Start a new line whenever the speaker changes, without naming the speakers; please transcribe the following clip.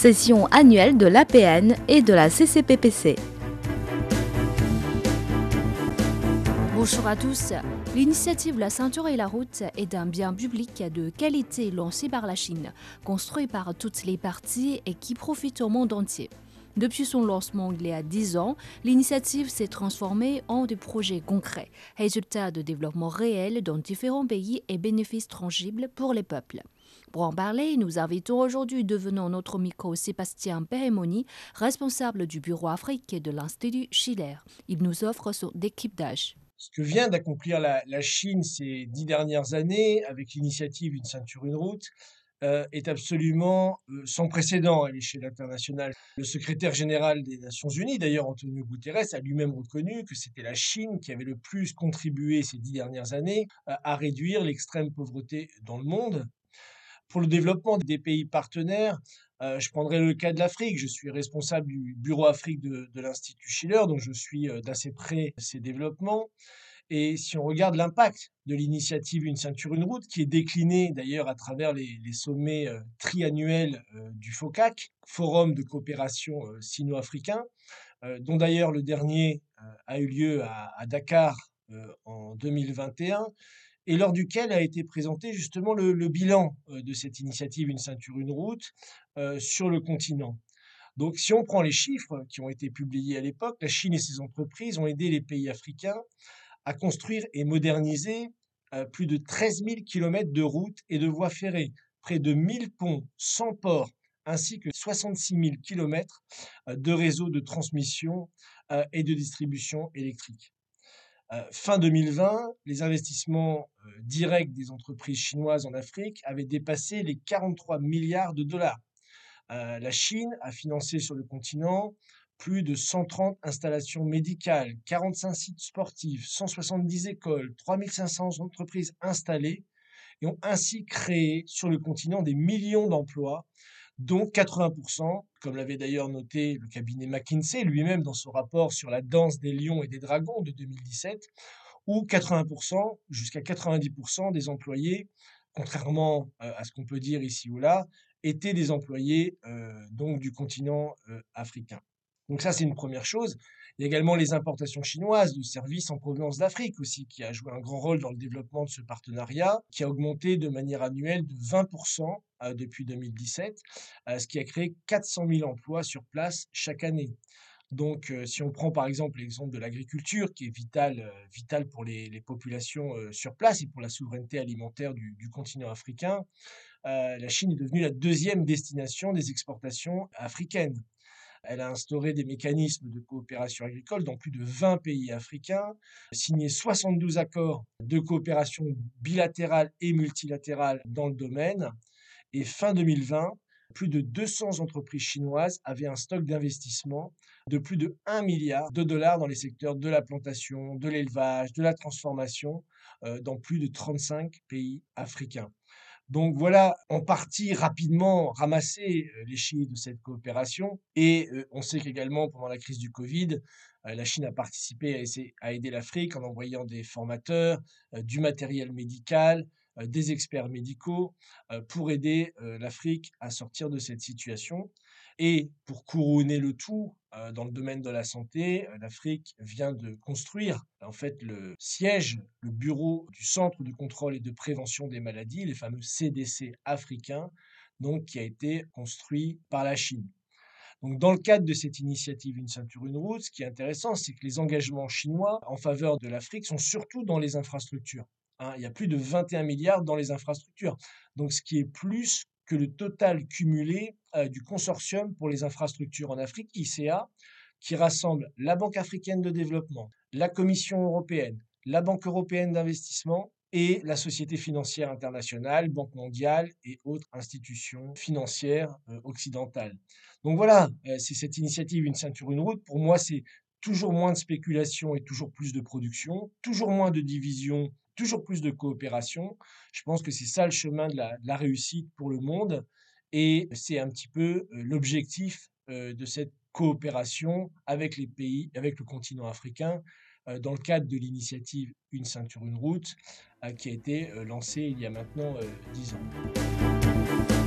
session annuelle de l'APN et de la CCPPC. Bonjour à tous. L'initiative La ceinture et la route est un bien public de qualité lancé par la Chine, construit par toutes les parties et qui profite au monde entier. Depuis son lancement il y a 10 ans, l'initiative s'est transformée en des projets concrets, résultats de développement réel dans différents pays et bénéfices tangibles pour les peuples. Pour en parler, nous invitons aujourd'hui, devenant notre micro, Sébastien Pérémoni, responsable du bureau Afrique de l'Institut Schiller. Il nous offre son d'âge.
Ce que vient d'accomplir la, Chine ces dix dernières années avec l'initiative Une ceinture, une route, euh, est absolument euh, sans précédent à l'échelle internationale. Le secrétaire général des Nations Unies, d'ailleurs Antonio Guterres, a lui-même reconnu que c'était la Chine qui avait le plus contribué ces dix dernières années à réduire l'extrême pauvreté dans le monde. Pour le développement des pays partenaires, euh, je prendrai le cas de l'Afrique. Je suis responsable du bureau Afrique de, de l'Institut Schiller, donc je suis d'assez près ces développements. Et si on regarde l'impact de l'initiative Une ceinture, une route, qui est déclinée d'ailleurs à travers les, sommets euh, triannuels euh, du FOCAC, Forum de coopération euh, sino-africain, dont d'ailleurs le dernier a eu lieu à, Dakar en 2021, et lors duquel a été présenté justement le, bilan de cette initiative Une ceinture, une route sur le continent. Donc si on prend les chiffres qui ont été publiés à l'époque, la Chine et ses entreprises ont aidé les pays africains à construire et moderniser euh, plus de 13 000 km de routes et de voies ferrées, près de 1000 ponts, 100 ports, ainsi que 66 000 km de réseaux de transmission euh, et de distribution électrique. Euh, fin 2020, les investissements directs des entreprises chinoises en Afrique avaient dépassé les 43 milliards de dollars. La Chine a financé sur le continent plus de 130 installations médicales, 45 sites sportifs, 170 écoles, 3500 entreprises installées et ont ainsi créé sur le continent des millions d'emplois, dont 80%, comme l'avait d'ailleurs noté le cabinet McKinsey lui-même dans son rapport sur la danse des lions et des dragons de 2017, où 80%, jusqu'à 90% des employés, contrairement euh, à ce qu'on peut dire ici ou là, étaient des employés euh, du continent euh, africain. Donc ça, c'est une première chose. Il y a également les importations chinoises de services en provenance d'Afrique aussi, qui a joué un grand rôle dans le développement de ce partenariat, qui a augmenté de manière annuelle de 20% euh, depuis 2017, euh, ce qui a créé 400 000 emplois sur place chaque année. Donc, euh, si on prend par exemple l'exemple de l'agriculture, qui est vital, vital pour les, populations sur place et pour la souveraineté alimentaire du continent africain, la Chine est devenue la deuxième destination des exportations africaines. Elle a instauré des mécanismes de coopération agricole dans plus de 20 pays africains, signé 72 accords de coopération bilatérale et multilatérale dans le domaine. Et fin 2020, plus de 200 entreprises chinoises avaient un stock d'investissement de plus de 1 milliard de dollars dans les secteurs de la plantation, de l'élevage, de la transformation, euh, dans plus de 35 pays africains. Donc voilà, en partie rapidement ramasser euh, les chiffres de cette coopération. Et euh, on sait qu'également, pendant la crise du Covid, euh, la Chine a participé à, aider l'Afrique en envoyant des formateurs, du matériel médical, des experts médicaux pour aider l'Afrique à sortir de cette situation. Et pour couronner le tout, euh, dans le domaine de la santé, euh, l'Afrique vient de construire en fait le siège, le bureau du Centre de contrôle et de prévention des maladies, les fameux CDC africains, donc qui a été construit par la Chine. Donc, dans le cadre de cette initiative Une ceinture, une route, ce qui est intéressant, c'est que les engagements chinois en faveur de l'Afrique sont surtout dans les infrastructures. Hein. il y a plus de 21 milliards dans les infrastructures. Donc, ce qui est plus que le total cumulé euh, du consortium pour les infrastructures en Afrique, ICA, qui rassemble la Banque africaine de développement, la Commission européenne, la Banque européenne d'investissement et la Société financière internationale, Banque mondiale et autres institutions financières euh, occidentales. Donc voilà, euh, c'est cette initiative Une ceinture, une route. Pour moi, c'est toujours moins de spéculation et toujours plus de production, toujours moins de division toujours plus de coopération. Je pense que c'est ça le chemin de la, réussite pour le monde et c'est un petit peu euh, l'objectif euh, de cette coopération avec les pays, avec le continent africain, euh, dans le cadre de l'initiative Une ceinture, une route, qui a été lancée il y a maintenant dix ans.